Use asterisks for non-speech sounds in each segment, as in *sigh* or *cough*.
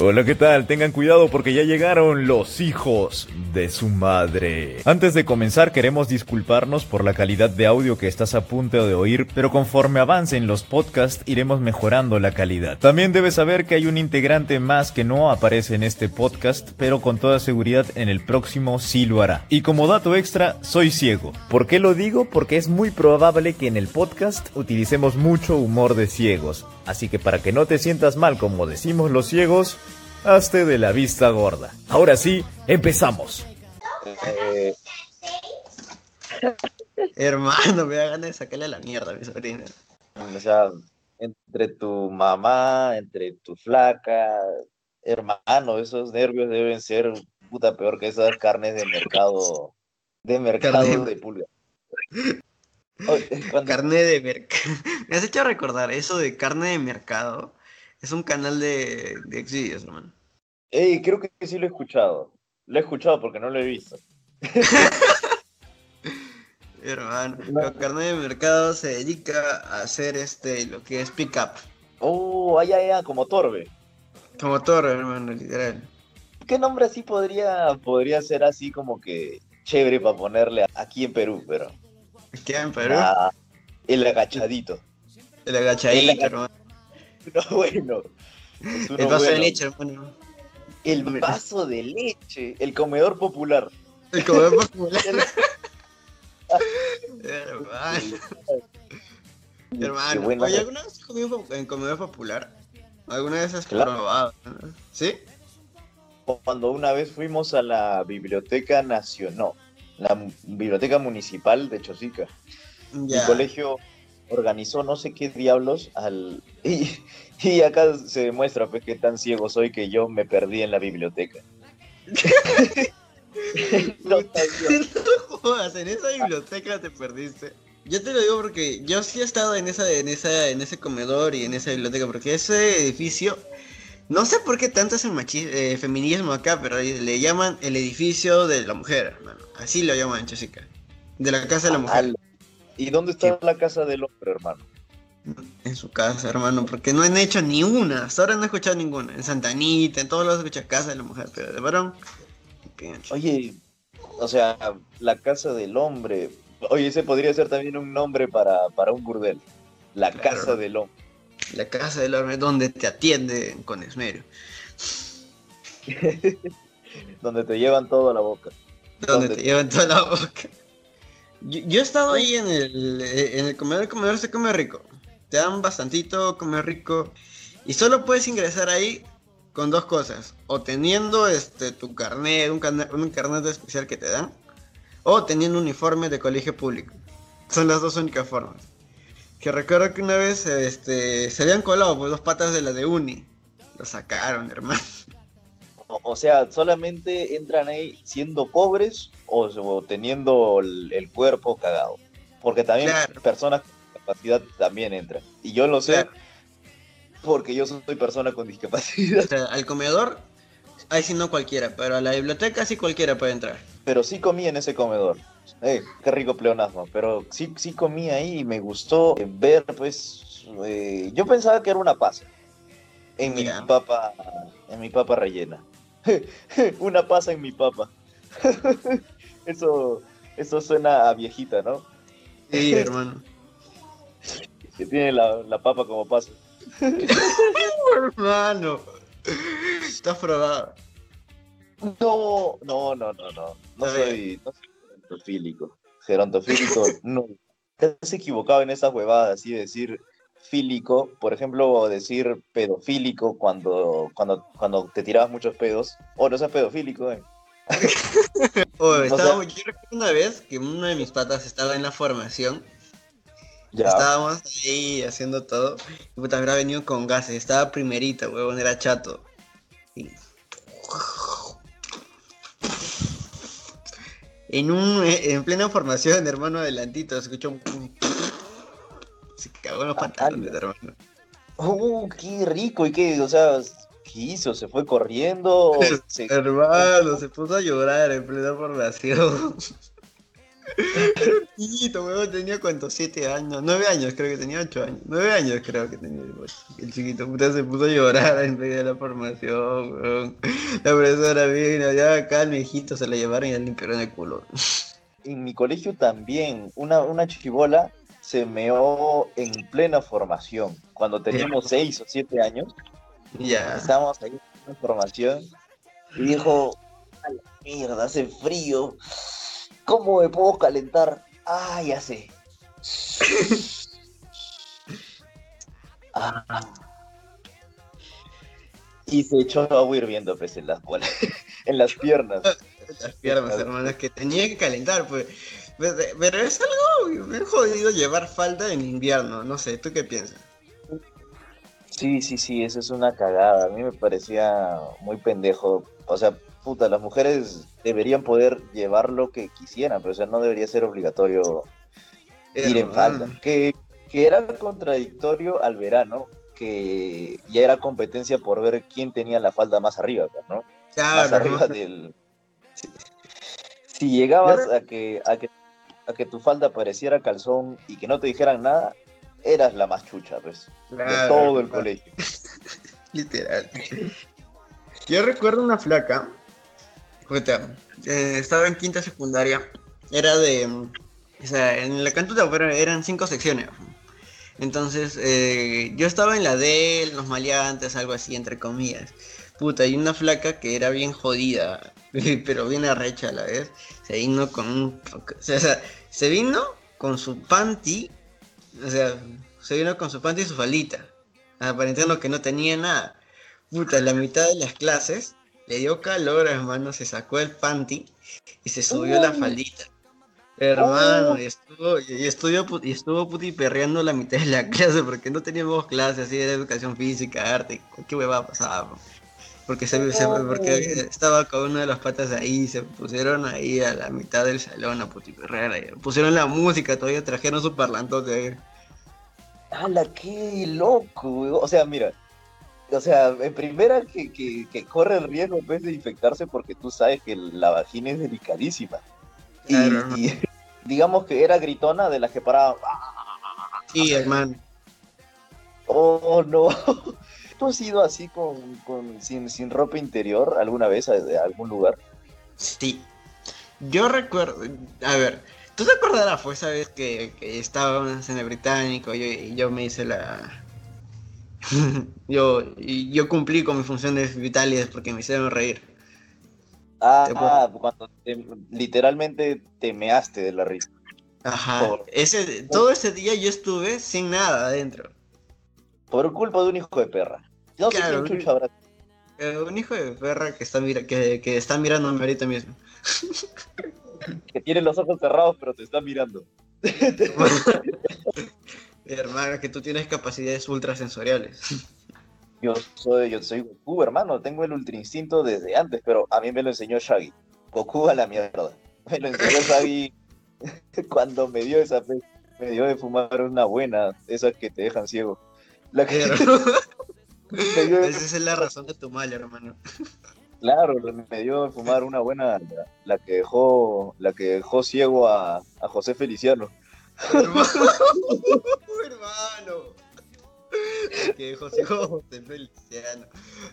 Hola, ¿qué tal? Tengan cuidado porque ya llegaron los hijos de su madre. Antes de comenzar queremos disculparnos por la calidad de audio que estás a punto de oír, pero conforme avancen los podcasts iremos mejorando la calidad. También debes saber que hay un integrante más que no aparece en este podcast, pero con toda seguridad en el próximo sí lo hará. Y como dato extra, soy ciego. ¿Por qué lo digo? Porque es muy probable que en el podcast utilicemos mucho humor de ciegos. Así que para que no te sientas mal como decimos los ciegos, hazte de la vista gorda. Ahora sí, empezamos. Eh, Hermano, me da ganas de sacarle a la mierda a mi sobrina. o sea, entre tu mamá, entre tu flaca, hermano, esos nervios deben ser puta peor que esas carnes de mercado, de mercado Carne- de pulga. *laughs* Cuando- Carne de mercado. *laughs* Me has hecho recordar eso de carne de mercado. Es un canal de, de Xvideos, hermano. Ey, creo que sí lo he escuchado. Lo he escuchado porque no lo he visto. *laughs* Hermano, No. carne de mercado se dedica a hacer este lo que es pick up. Oh, ay, ay, ay, como Torbe. Como toro, hermano, literal. ¿Qué nombre así podría, podría ser así como que chévere para ponerle aquí en Perú, pero? Queda en Perú. Ah, el agachadito. El agachadito, el hermano. *laughs* No, bueno. es El vaso de leche, hermano. El vaso de leche, el comedor popular. El comedor popular. *laughs* *laughs* hermano. Hermano, ¿alguna vez has comido en comedor popular? ¿Alguna vez has Claro. probado? ¿Sí? Cuando una vez fuimos a la Biblioteca Nacional, la Biblioteca Municipal de Chosica, Ya. colegio organizó no sé qué diablos al... Y, y acá se demuestra pues qué tan ciego soy que yo me perdí en la biblioteca. *laughs* No. *laughs* No jodas, en esa biblioteca te perdiste. Yo te lo digo porque yo sí he estado en esa, en esa, en ese comedor y en esa biblioteca, porque ese edificio, no sé por qué tanto es el machi- eh, feminismo acá, pero le llaman el edificio de la mujer, hermano. Así lo llaman, Chosica. De la casa de la mujer. ¿Y dónde está la casa del hombre, hermano? En su casa, hermano, porque no han hecho ni una. Hasta ahora no he escuchado ninguna. En Santa Anita, en todos lados he escuchado casa de la mujer, pero de varón. Oye, o sea, la casa del hombre. Oye, ese podría ser también un nombre para, para un burdel. La Claro. casa del hombre. La casa del hombre donde te atienden con esmero. *laughs* Donde te llevan todo a la boca. Donde te llevan toda la boca. Yo, yo he estado ahí en el, en el comedor, el comedor se come rico. Te dan bastantito, come rico. Y solo puedes ingresar ahí con dos cosas. O teniendo este tu carnet, un carnet, un carnet especial que te dan. O teniendo un uniforme de colegio público. Son las dos únicas formas. Que recuerdo que una vez este, se habían colado pues, dos patas de la de uni. Lo sacaron, hermano. O, o sea, solamente entran ahí siendo pobres o, o teniendo el, el cuerpo cagado. Porque también Claro. personas con discapacidad también entran. Y yo lo sé Claro. porque yo soy persona con discapacidad. O sea, al comedor, ahí sí no cualquiera, pero a la biblioteca sí cualquiera puede entrar. Pero sí comí en ese comedor. Eh, qué rico pleonasmo. Pero sí, sí comí ahí y me gustó eh, ver, pues. eh, yo pensaba que era una pasa. En mi papa. En mi papa rellena. *laughs* una pasa en mi papa. *laughs* eso, eso suena a viejita, ¿no? Sí, *laughs* hermano. Que tiene la, la papa como pasa. hermano. Estás probado. No, no, no, no, no. No soy, no soy gerontofílico. Gerontofílico, *laughs* no. Has equivocado en esas huevadas, así de decir fílico, por ejemplo, decir pedofílico cuando, cuando, cuando te tirabas muchos pedos. O no seas pedofílico, eh. Oh, O estábamos- yo recuerdo una vez que uno de mis patas estaba en la formación. Ya. Estábamos ahí haciendo todo. Y puta, habrá venido con gases. Estaba primerita, huevón, era chato. Y- En un en plena formación, hermano, adelantito, se escuchó un... Se cagó en los pantalones, hermano. Uh, qué rico, y qué, o sea, ¿qué hizo? ¿Se fue corriendo? *laughs* ¿Se- Hermano, se puso a llorar en plena formación. *laughs* Chiquito, weón, tenía cuántos, siete años, nueve años, creo que tenía ocho años, nueve años creo que tenía el chiquito, puta se puso a llorar en medio de la formación, weón. La profesora vino, ya calma, hijito, se la llevaron y le limpiaron el culo. *laughs* En mi colegio también, una, una chiquibola se meó en plena formación, cuando teníamos seis o siete años, Ya. estábamos ahí en formación, y dijo, a la mierda, hace frío, ¿cómo me puedo calentar? Ah, ya sé. Ah. Y se echó agua hirviendo pues, en las, bolas- *laughs* en las piernas. Las piernas, hermano, es que tenía que calentar, pues. Pero pero es algo bien jodido llevar falda en invierno, no sé, ¿tú qué piensas? Sí, sí, sí, eso es una cagada. A mí me parecía muy pendejo. O sea, puta, las mujeres deberían poder llevar lo que quisieran, pero o sea, no debería ser obligatorio ir en falda. Que, que era contradictorio al verano, que ya era competencia por ver quién tenía la falda más arriba, pues, ¿no? más arriba del... Si, si llegabas a que, a, que, a que tu falda pareciera calzón y que no te dijeran nada, eras la más chucha, pues, de todo el colegio. *laughs* Literal. Yo recuerdo una flaca. Puta, eh, estaba en quinta secundaria. Era de. O sea, en la cantuta eran cinco secciones. Entonces, eh, yo estaba en la D, los maleantes, algo así, entre comillas. Puta, y una flaca que era bien jodida, *laughs* pero bien arrecha a la vez. Se vino con un. O sea, se vino con su panty. O sea, se vino con su panty y su faldita. Aparentando que no tenía nada. Puta, la mitad de las clases le dio calor, hermano, se sacó el panty y se subió la faldita. Hermano, Oh. y estuvo, y estuvo, y estuvo puti perreando la mitad de la *laughs* clase porque no teníamos clases así de educación física, arte, qué hueva pasaba. po. Porque, se, se- porque estaba con una de las patas ahí, se pusieron ahí a la mitad del salón a puti perrear, ahí. pusieron la música, todavía trajeron su parlantote ahí. ¡Hala, qué loco! O sea, mira, o sea, en primera que, que, que corre el riesgo pues, de infectarse porque tú sabes que la vagina es delicadísima. Y, Claro. y digamos que era gritona de las que paraban. Sí, hermano. ¡Oh, no! *laughs* ¿Tú has ido así con, con sin, sin ropa interior alguna vez a, a algún lugar? Sí. Yo recuerdo, a ver, ¿tú te acordarás? Fue esa vez que, que estábamos en el británico yo, y yo me hice la... *laughs* yo, yo cumplí con mis funciones vitales porque me hicieron reír. Ah, Te puedo- cuando te- literalmente te measte de la risa. Ajá. Por- Ese, todo ese día yo estuve sin nada adentro. Por culpa de un hijo de perra. No sé Claro, quién chucha habrá Eh, un hijo de perra que está, mira, que, que está mirándome ahorita mismo. que tiene los ojos cerrados pero te está mirando. *laughs* *laughs* Hermano, que tú tienes capacidades ultrasensoriales. Yo soy, yo soy Goku, hermano, tengo el ultra instinto desde antes, pero a mí me lo enseñó Shaggy. Goku a la mierda. Me lo enseñó Shaggy *laughs* cuando me dio esa fe- me dio de fumar una buena, esas que te dejan ciego. La que, *laughs* dio Esa es la razón de tu mal, hermano. claro, me dio de fumar una buena, la, la que dejó, la que dejó ciego a, a José Feliciano. Hermano. hermano. Que José José Feliciano.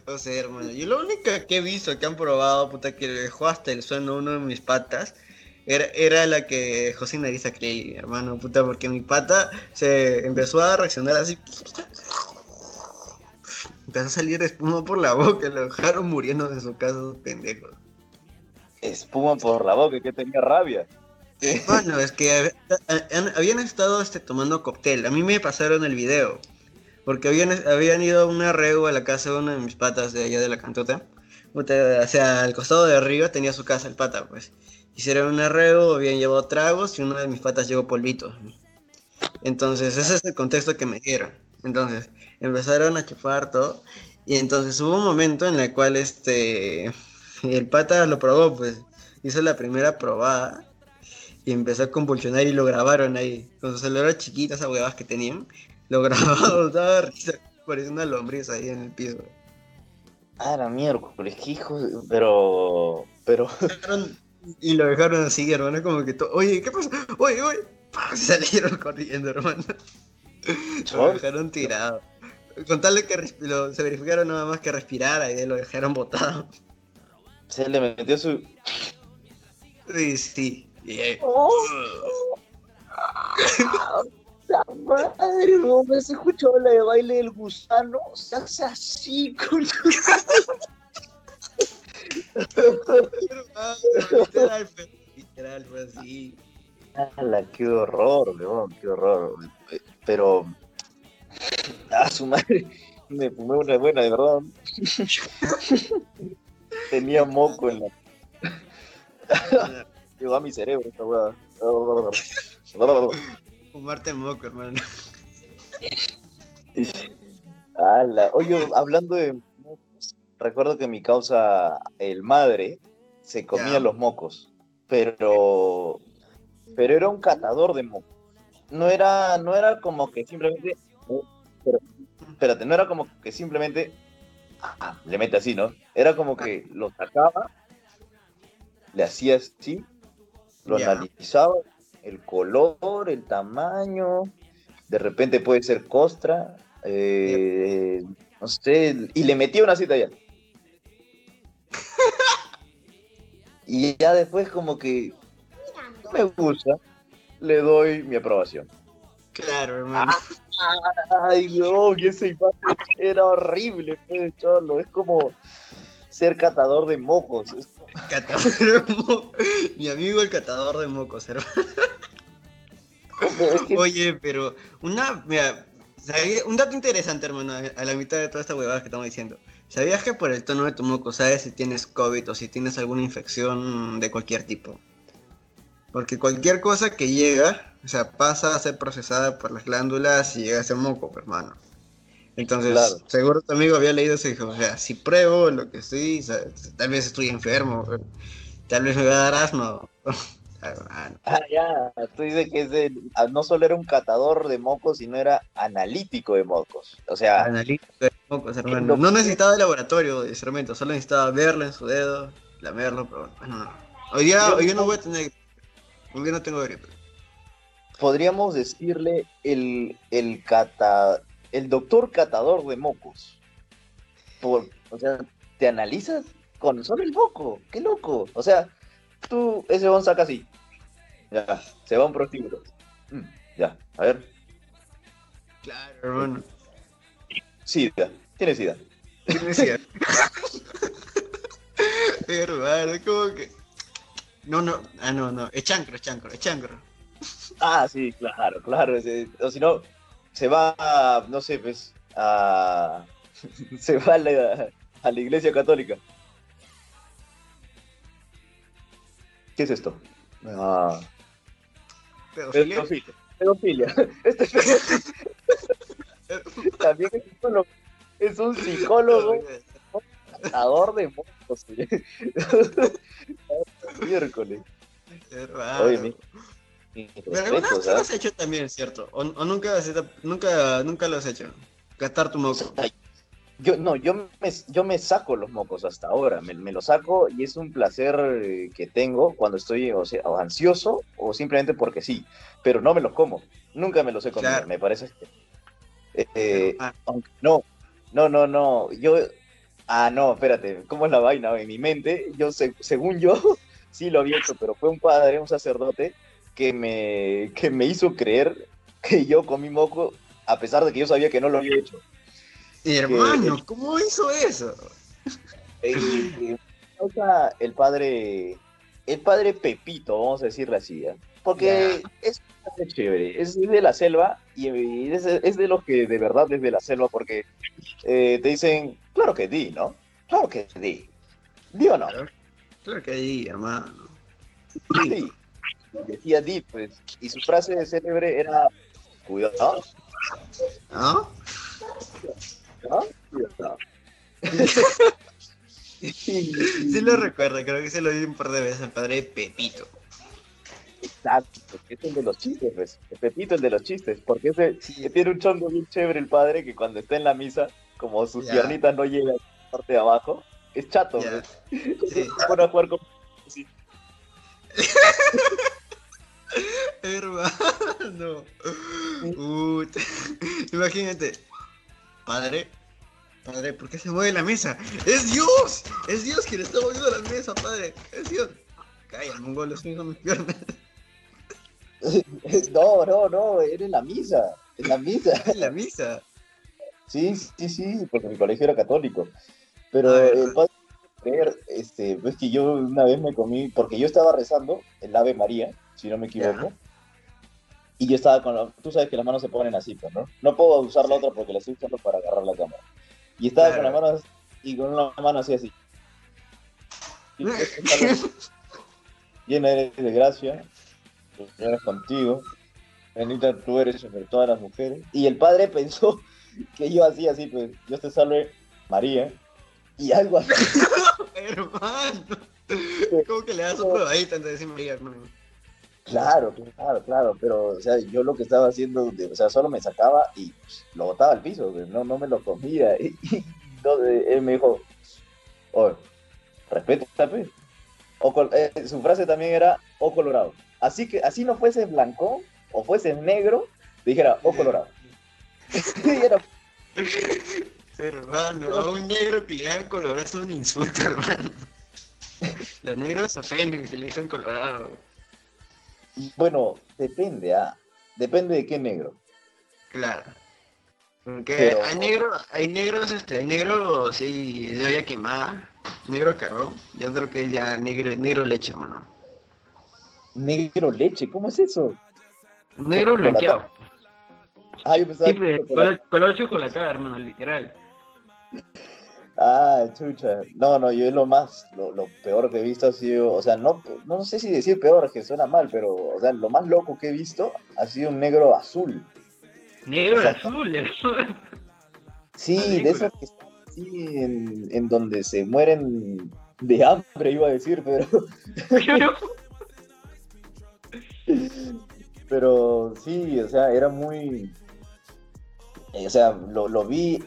O sea, hermano, yo lo único que he visto que han probado, puta, que dejó hasta el sueno uno de mis patas, era, era la que José Nariza creí, hermano, puta, porque mi pata se empezó a reaccionar así. Empezó a salir espuma por la boca, lo dejaron muriendo en su casa, esos pendejos. Espuma por la boca, que tenía rabia. Bueno, es que habían estado este, tomando cóctel. A mí me pasaron el video. Porque habían, habían ido a un arreo a la casa de una de mis patas de allá de la cantota. O sea, al costado de arriba tenía su casa el pata, pues. Hicieron un arreo, habían llevado tragos y una de mis patas llevó polvitos. Entonces, ese es el contexto que me dieron. Entonces, empezaron a chupar todo. Y entonces hubo un momento en el cual este el pata lo probó, pues. Hizo la primera probada y empezó a convulsionar y lo grabaron ahí. Con su celular chiquita, esas huevas que tenían. Lo *laughs* grabaron, daba risa. Parecía una lombriz ahí en el piso. Ah, la miércoles, qué hijo de- Pero, pero, Y lo dejaron así, hermano, como que, to- oye, ¿qué pasa? Oye, oye, *laughs* ¡pam! salieron corriendo, hermano. Lo dejaron tirado. Con tal de que lo- se verificaron nada más que respirara y lo dejaron botado. Se le metió su. Sí, sí. Y, eh, La madre, me has escuchado la de baile del gusano. Se hace así, con literal, literal, fue así. ¡Hala, qué horror, weón! ¡Qué horror! Pero. A su madre. Me fumé una buena, de verdad. Tenía moco en la. Llegó a mi cerebro esta weá. Fumarte *laughs* moco, hermano. Oye, hablando de mocos, recuerdo que mi causa, el madre, se comía los mocos. Pero. Pero era un catador de mocos. No era, no era como que simplemente. Pero, espérate, no era como que simplemente. ah, le mete así, ¿no? Era como que lo sacaba, le hacía así, lo analizaba, el color, el tamaño, de repente puede ser costra, eh, no sé, y le metía una cita ya. *laughs* y ya después como que me gusta, le doy mi aprobación. Claro, hermano. Ay, no, que esa imagen era horrible, cholo. Es como ser catador de mocos. Es- Catador de mo- Mi amigo el catador de mocos, hermano. Oye, pero una, mira, ¿sabía- un dato interesante, hermano, a la mitad de toda esta huevada que estamos diciendo. ¿Sabías que por el tono de tu moco sabes si tienes COVID o si tienes alguna infección de cualquier tipo? Porque cualquier cosa que llega, o sea, pasa a ser procesada por las glándulas y llega a ser moco, hermano. Entonces, Claro. seguro tu amigo había leído eso y dijo, o sea, si pruebo lo que estoy, sea, tal vez estoy enfermo, tal vez me va a dar asma. Hermano. *laughs* Ah, ya, tú dices que es de- ah, no solo era un catador de mocos, sino era analítico de mocos. O sea, Analítico de mocos, hermano. No necesitaba de laboratorio de instrumento, solo necesitaba verlo en su dedo, lamerlo, pero bueno, no. Hoy día, Yo- hoy no voy a tener. Hoy día no tengo gripe. podríamos decirle el, el cata, el doctor catador de mocos. Por, o sea, te analizas con solo el moco, qué loco. O sea, tú, ese bon saca así. Ya, se va un prostíbulo. Mm, ya, a ver. Claro, hermano. Sida, tiene sida. ¿Qué me decía? hermano, como que. No, no, ah, no, no. Es chancro, es chancro, es chancro. Ah, sí, claro, claro. o si no, se va, a, no sé, pues, a... *laughs* se va a la, a la iglesia católica. ¿Qué es esto? Ah, Pedofilia. pedofilia. Pedofilia. *laughs* Este es- también es psicólogo. Es un psicólogo catador de *laughs* oye. Miércoles. Oye, Pero alguna vez lo has hecho también, ¿cierto? O, o nunca, nunca, nunca lo has hecho. Catar tu moco. Yo, no, yo me, yo me saco los mocos hasta ahora, me, me los saco y es un placer eh, que tengo cuando estoy o sea, o ansioso o simplemente porque sí, pero no me los como, nunca me los he comido, Claro. me parece. eh, eh, Ah, no, no, no, no, yo, ah, no, espérate, ¿cómo es la vaina? En mi mente, yo, se- según yo, *laughs* sí lo había hecho, pero fue un padre, un sacerdote, que me, que me hizo creer que yo comí moco a pesar de que yo sabía que no lo había hecho. hermano, ¿cómo hizo eso? Eh, o sea, el padre, el padre Pepito, vamos a decirle así, ¿ya? porque es bastante chévere, es de la selva y es, es de los que de verdad es de la selva porque eh, te dicen, claro que di, ¿no? Claro que di. ¿Di o no? Claro, claro que ahí, hermano. Sí. Decía di, pues, y su frase célebre era, cuidado, ¿No? ¿no? Cuidado. *laughs* Sí lo recuerdo, creo que se lo di un par de veces al padre Pepito. Exacto, que es el de los chistes, pues. El Pepito, el de los chistes, porque ese tiene un chongo bien chévere el padre que cuando está en la misa, como sus Ya. piernitas no llegan a la parte de abajo, es chato, Ya. pues. Sí. *laughs* Se pone a jugar con sí. *laughs* Hermano. *laughs* Imagínate. Padre. Padre, ¿por qué se mueve la mesa? ¡Es Dios! ¡Es Dios quien está moviendo la mesa, padre! ¡Es Dios! Calla, mongolo, estoy con mis piernas. *laughs* No, no, no, era en la misa. En la misa. *laughs* En la misa. Sí, sí, sí, porque mi colegio era católico. Pero A ver. el padre, este, pues que yo una vez me comí, porque yo estaba rezando el Ave María, si no me equivoco. Y yo estaba con, la- tú sabes que las manos se ponen así, pues, ¿no? No puedo usar la otra porque la estoy usando para agarrar la cámara. Y estaba Claro. con las manos y con una mano así así. *laughs* Esta llena eres de gracia, el Señor es contigo, bendita tú eres entre todas las mujeres. Y el padre pensó *laughs* que yo hacía así, pues, Dios te salve María, y algo así. *laughs* Hermano. ¿Cómo que le das un probadito antes de decir María, hermano? Claro, claro, claro, pero, o sea, yo lo que estaba haciendo, o sea, solo me sacaba y pues, lo botaba al piso, no, no me lo comía. *laughs* Y, entonces él me dijo, oye, respeta. O eh, su frase también era, o colorado. Así que, así no fuese blanco o fuese negro, dijera, o colorado. *laughs* Y era, *laughs* Hermano, a un negro que colorado es un insulto, hermano. Los negros ofenden que le digan colorado. Bueno, depende, ah, depende de qué negro. Claro. Porque Pero- hay negros, hay negros, este, hay negros, sí, de olla quemada, negro carbón, y otro que es ya negro, negro leche, hermano. Negro leche, ¿cómo es eso? Negro blanqueado. Ah, yo pensaba Sí, que color, color chocolate, hermano, literal. Ah, chucha. No, no, yo lo más, lo, lo peor que he visto ha sido, o sea, no, no sé si decir peor, que suena mal, pero, o sea, lo más loco que he visto ha sido un negro azul. Negro azul, Sí, de esos que están así en, en donde se mueren de hambre, iba a decir, pero, pero sí, o sea, era muy, eh, o sea, lo, lo vi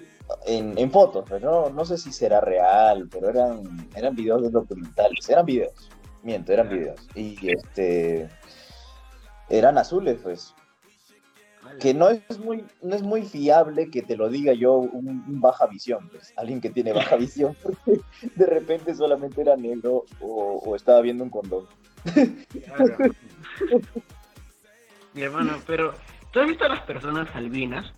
en, en fotos, pero no, no sé si será real, pero eran, eran videos de documentales, eran videos, miento, eran videos, y este, eran azules, pues, que no es muy, no es muy fiable que te lo diga yo un, un baja visión, pues, alguien que tiene baja *laughs* visión, porque de repente solamente era negro o, o estaba viendo un condón. Claro. *laughs* Mi hermano, pero ¿tú has visto a las personas albinas?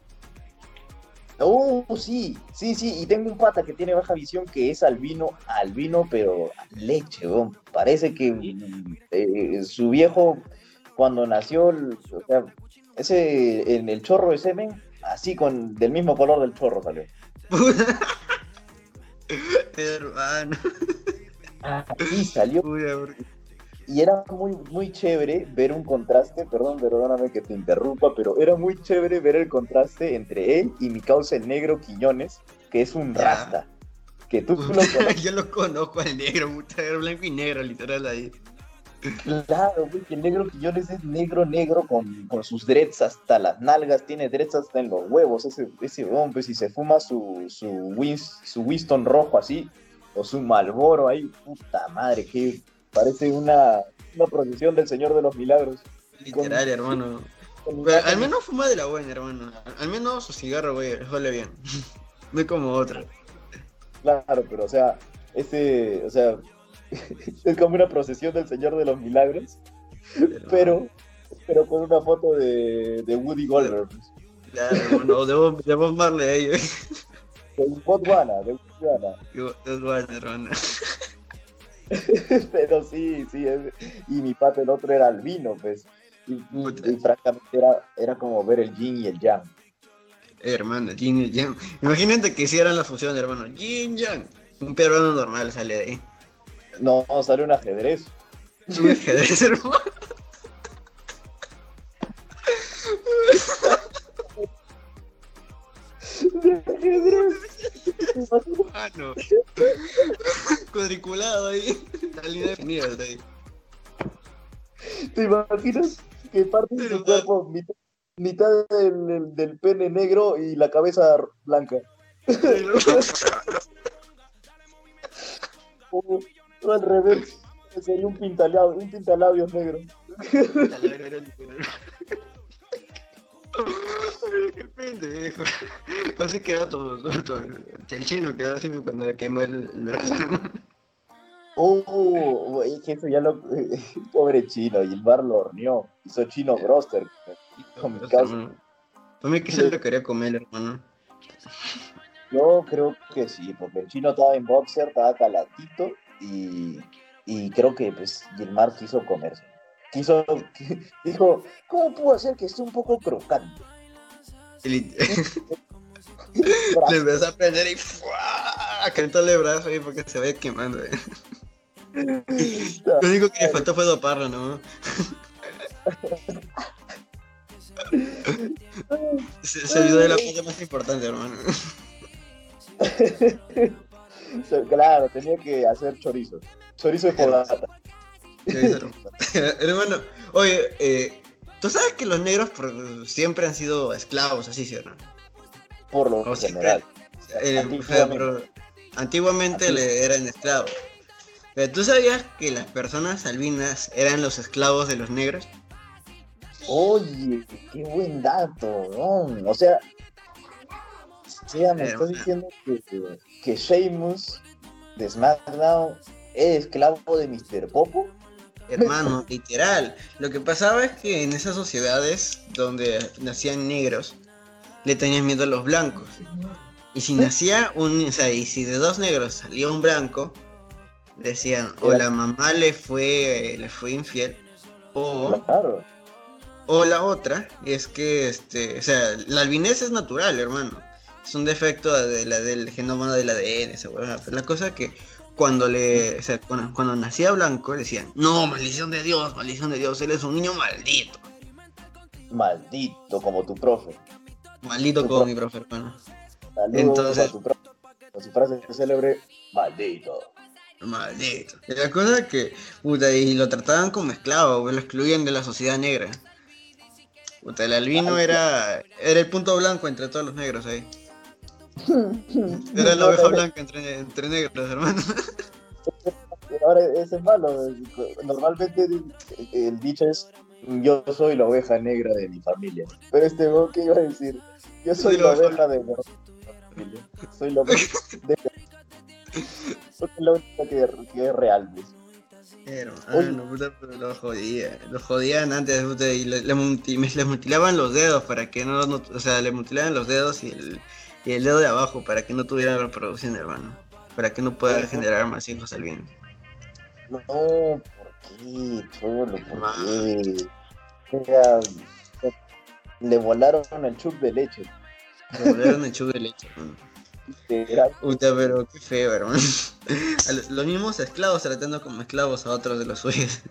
Oh, sí, sí, sí, y tengo un pata que tiene baja visión que es albino, albino, pero leche, weón. Parece que eh, su viejo, cuando nació, el- o sea, ese, en el chorro de semen, así con, del mismo color del chorro salió. *laughs* Hermano. Y salió, bro. Y era muy, muy chévere ver un contraste, perdón, perdóname que te interrumpa, pero era muy chévere ver el contraste entre él y mi causa el negro Quiñones, que es un rasta, que tú lo *laughs* conoces. Yo lo conozco al negro, puta, era blanco y negro, literal ahí. Claro, güey, que el negro Quillones es negro, negro, con, con sus dreads hasta las nalgas, tiene dreads hasta en los huevos, ese, ese weón, pues si se fuma su, su, su Winston rojo así, o su Malboro ahí, puta madre, que parece una, una procesión del Señor de los Milagros. Literal, hermano. *laughs* Con Pero imágenes- al menos fuma de la buena, hermano. Al menos su cigarro, güey, huele bien. *laughs* No es como otro. Claro, pero o sea, ese, o sea, *laughs* es como una procesión del Señor de los Milagros, pero, pero con una foto de, de Woody Goldberg. Claro, hermano, de Bob, de Bob Marley ahí. de Botswana, de Botswana. Es bueno, hermano. *laughs* Pero sí, sí, es- y mi pata el otro era albino, pues. Y, y- Puta. y francamente era, era como ver el yin y el yang. Eh, hermano, Yin y Yang. Imagínate que hicieran la fusión, hermano. Yin Yang. Un peruano normal sale de ahí. No, sale un ajedrez. Un ajedrez, *laughs* hermano. *laughs* Hermano. Cuadriculado ahí. *laughs* Definida está ahí. ¿Te imaginas que parte de su cuerpo, mitad, mitad del, del- del pene negro y la cabeza blanca? *laughs* O o al revés. Sería un pintalabios, un pintalabios negro. *laughs* Qué pendejo. Así quedó todo, todo, todo. El chino quedó así cuando le quemó el, brazo. Oh, güey, que eso ya lo. *laughs* Pobre chino, y el bar lo horneó. Hizo chino broster. Con mi casa. Para mí que se lo quería comer, hermano. Yo creo que sí, porque el chino estaba en boxer, estaba caladito y, y creo que pues Gilmar quiso comerse. Quiso, *laughs* dijo, ¿cómo puedo hacer que esté un poco crocante? Y le *laughs* *laughs* empezó a prender y ¡fua! a calentarle el brazo ahí porque se vaya quemando. eh. Lo único que le faltó fue doparlo, ¿no? Se, se olvidó de la cosa más importante, hermano. Claro, tenía que hacer chorizo. Chorizo de podata. *laughs* hermano, oye, eh, tú sabes que los negros por- siempre han sido esclavos, así, ¿sí o no? Por lo O siempre. general. Eh, sea, pero antiguamente le eran esclavos. Pero tú sabías que las personas albinas eran los esclavos de los negros? Oye, qué buen dato, ¿no? O sea, me Pero, estás diciendo que, que Sheamus de SmackDown es esclavo de Mr. Popo. Hermano, literal. Lo que pasaba es que en esas sociedades donde nacían negros, le tenían miedo a los blancos. Y si nacía un, o sea, y si de dos negros salía un blanco, decían, o la mamá le fue, le fue infiel, o, Claro. o la otra es que, este, o sea, la albinez es natural, hermano. Es un defecto de la, del genoma del ADN, esa la cosa que cuando le, o sea, cuando, cuando nacía blanco decían, no, maldición de Dios, maldición de Dios, él es un niño maldito. Maldito, como tu profe. Maldito como mi profe, hermano. Saludos Entonces- a tu profe. Con su frase célebre, maldito. Maldito. Y la cosa es que, puta, y lo trataban como esclavo, lo excluían de la sociedad negra. Puta, el albino era, era el punto blanco entre todos los negros ahí. Era la oveja blanca entre, entre negros, hermano. Ahora, ese es malo. Normalmente el, dicho es: Yo soy la oveja negra de mi familia. Pero este, ¿no? ¿qué iba a decir? Yo soy la oveja de mi familia. Soy la oveja *laughs* de. Soy la única que, que es real. pues. Hermano, puta, pero lo jodían. Lo jodían antes, puta, y le, le mutilaban los dedos para que no, no- o sea, le mutilaban los dedos y el, y el dedo de abajo para que no tuviera reproducción, hermano. Para que no pueda generar más hijos albinos. No, ¿por qué, Cholo? ¿Por qué? O sea, le volaron el chup de leche. Le volvieron el chup de leche, hermano. Puta, pero qué feo, hermano. A los mismos esclavos tratando como esclavos a otros de los suyos.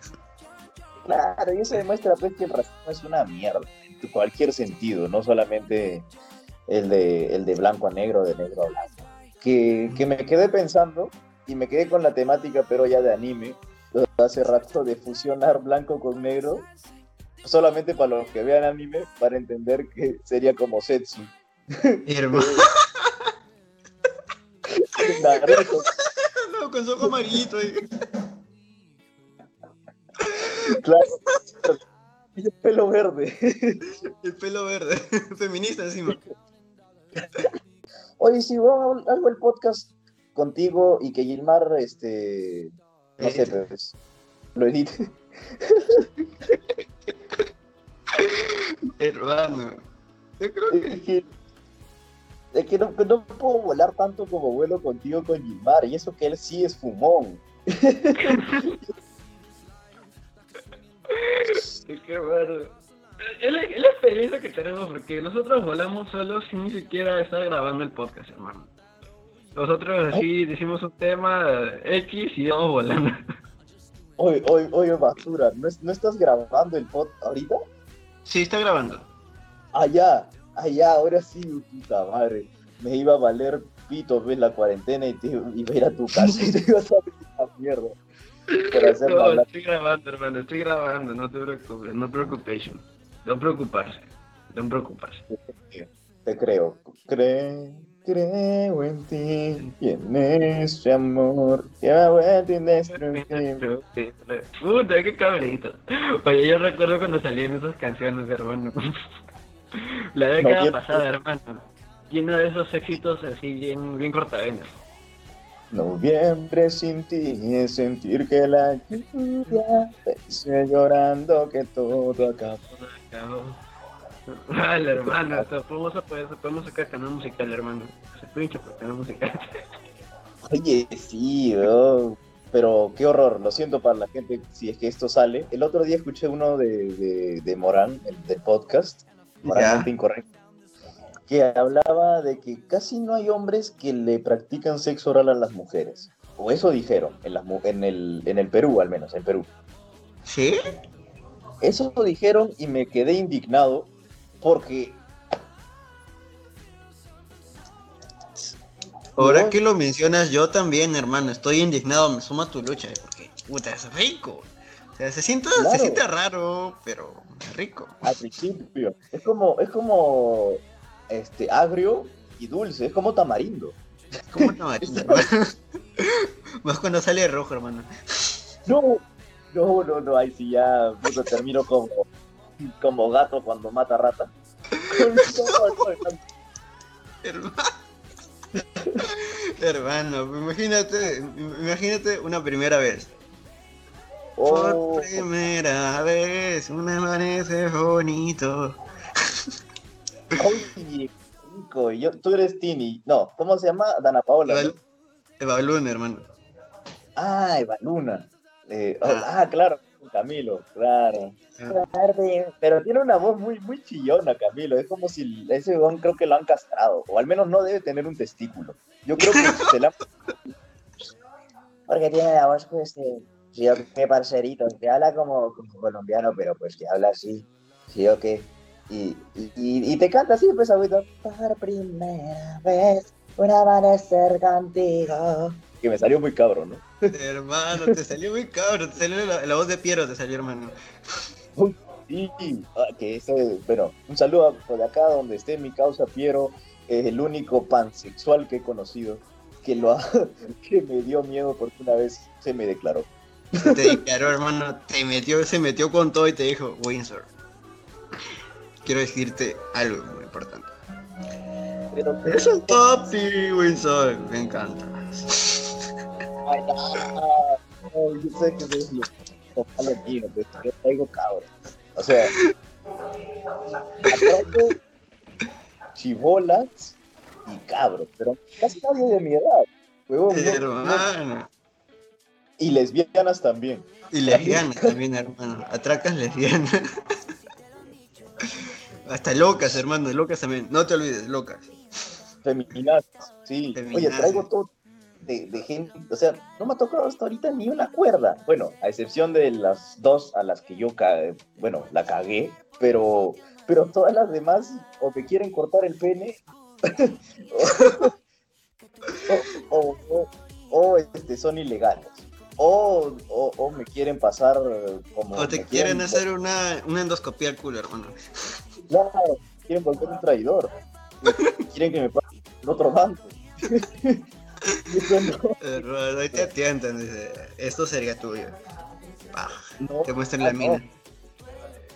Claro, y eso demuestra pues, que el racismo es una mierda, en cualquier sentido, no solamente el de, el de blanco a negro, de negro a blanco. Que, que me quedé pensando, y me quedé con la temática, pero ya de anime, hace rato de fusionar blanco con negro, solamente para los que vean anime, para entender que sería como Setsu. Hermano, *laughs* no, con su ojo amarillito claro. Y el pelo verde. El pelo verde. *laughs* Feminista encima. *laughs* Oye, si a hago el podcast contigo y que Gilmar, este, no sé, pues, lo edite. *laughs* Hermano. Yo creo que. Es que, es que no, no puedo volar tanto como vuelo contigo con Gilmar, y eso que él sí es fumón. *laughs* Qué bueno. Es la, es la experiencia que tenemos porque nosotros volamos solos sin ni siquiera estar grabando el podcast, hermano. Nosotros así decimos un tema X y vamos volando. Oye, oye, oye, basura, ¿no, es- ¿no estás grabando el pod ahorita? Sí, está grabando. Allá, allá, ahora sí, puta madre. Me iba a valer pito, ves, la cuarentena y te iba a ir a tu casa y te ibas a la mierda. Por No, hablar. estoy grabando, hermano, estoy grabando, no te preocupes, no preocupación. No preocuparse, no preocuparse. Te creo. ¿Cree? creo en ti y en este amor que va vuelta indestructible. *laughs* Puta, qué cabrito. Oye, yo recuerdo cuando salían esas canciones, hermano. *laughs* La década pasada, hermano. Lleno de esos éxitos así bien, bien cortavenas. Noviembre sin ti es sentir que la lluvia te llorando que todo Vale, *laughs* hermano, hasta podemos, podemos sacar canal musical, hermano. Se pincha por canal musical. *laughs* Oye, sí, pero qué horror, lo siento para la gente si es que esto sale. El otro día escuché uno de, de, de Morán, el del podcast, Moralmente Incorrecto, que hablaba de que casi no hay hombres que le practican sexo oral a las mujeres. O eso dijeron, en, las mu- en, el, en el Perú al menos, en Perú. ¿Sí? Eso lo dijeron y me quedé indignado porque Ahora No. que lo mencionas, yo también, hermano, estoy indignado, me suma tu lucha, eh, porque, puta, es rico. O sea, se siente, Claro. se siente raro, pero es rico. al principio es como, es como este agrio y dulce, es como tamarindo. ¿Cómo tamarindo, *laughs* hermano? *laughs* Más cuando sale rojo, hermano. No, no, no, no, ahí sí ya puta, termino como, como gato cuando mata rata. Hermano. Hermano, imagínate, imagínate una primera vez. Oh, Por primera vez, un amanece bonito. oye, rico, yo, tú eres Tini. No, ¿cómo se llama? Dana Paola. Eva, Eva Luna, hermano. Ah, Eva Luna. Eh, oh, Ah. ah, claro, Camilo, claro. Tarde, Pero tiene una voz muy, muy chillona, Camilo. Es como si ese don creo que lo han castrado. O al menos no debe tener un testículo. Yo creo que se la... *laughs* Porque tiene la voz, pues, de... Sí, o qué, parcerito. Que habla como, como colombiano, pero pues que habla así. Sí, o qué. Y, y, y- y te canta así, pues, abuelo. Por primera vez, un amanecer contigo. Que me salió muy cabrón, ¿no? Hermano, te salió muy cabrón, te salió la, la voz de Piero, te salió, hermano. Sí, ah, que ese, bueno, un saludo por acá donde esté mi causa Piero, es el único pansexual que he conocido que lo ha, *laughs* que me dio miedo porque una vez se me declaró. Te declaró, hermano, te metió, se metió con todo y te dijo, Windsor, quiero decirte algo muy importante. Pero Eres un papi, Windsor, me encanta. No, yo sé que es lo lo mío, yo traigo cabros. O sea, atraigo chibolas y cabros, pero casi nadie de mi edad. huevón, no- no- Hermano. y lesbianas también. Y lesbiana también, hermano. Atracas lesbiana. Hasta locas, hermano, locas también. No te olvides, locas. Feminazis, sí. Oye, traigo todo de, de gente, o sea, no me ha tocado hasta ahorita ni una cuerda. Bueno, a excepción de las dos a las que yo, bueno, la cagué, pero, pero todas las demás o me quieren cortar el pene *laughs* o, o- o- o, este, son ilegales. O, o, o me quieren pasar como... O te quieren hacer una, una endoscopía al culo, hermano. Claro, quieren volver un traidor. *laughs* Quieren que me pase en otro banco. *laughs* *laughs* Ahí te atiendan, dice, esto sería tuyo. No, te muestran ah, la no. mina.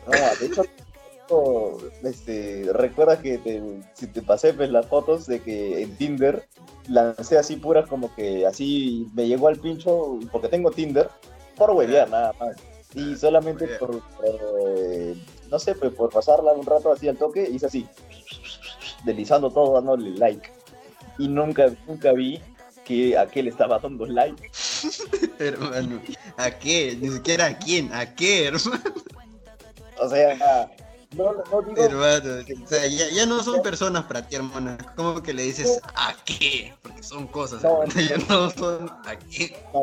No, de hecho, este, recuerda que te, si te pasé pues, las fotos de que en Tinder lancé así puras como que así me llegó al pincho porque tengo Tinder por huevear nada más. Y solamente por, eh, no sé, pues por pasarla un rato así al toque, hice así, deslizando todo, dándole like. Y nunca, nunca vi que a qué le estaba dando like. *laughs* Hermano, ¿a qué? Ni siquiera a quién, ¿a qué, hermano? O sea, no, no digo Hermano, o sea, ya, ya no son personas para ti, hermano. ¿Cómo que le dices a qué? Porque son cosas, No, hermano. Ya no son a qué. No,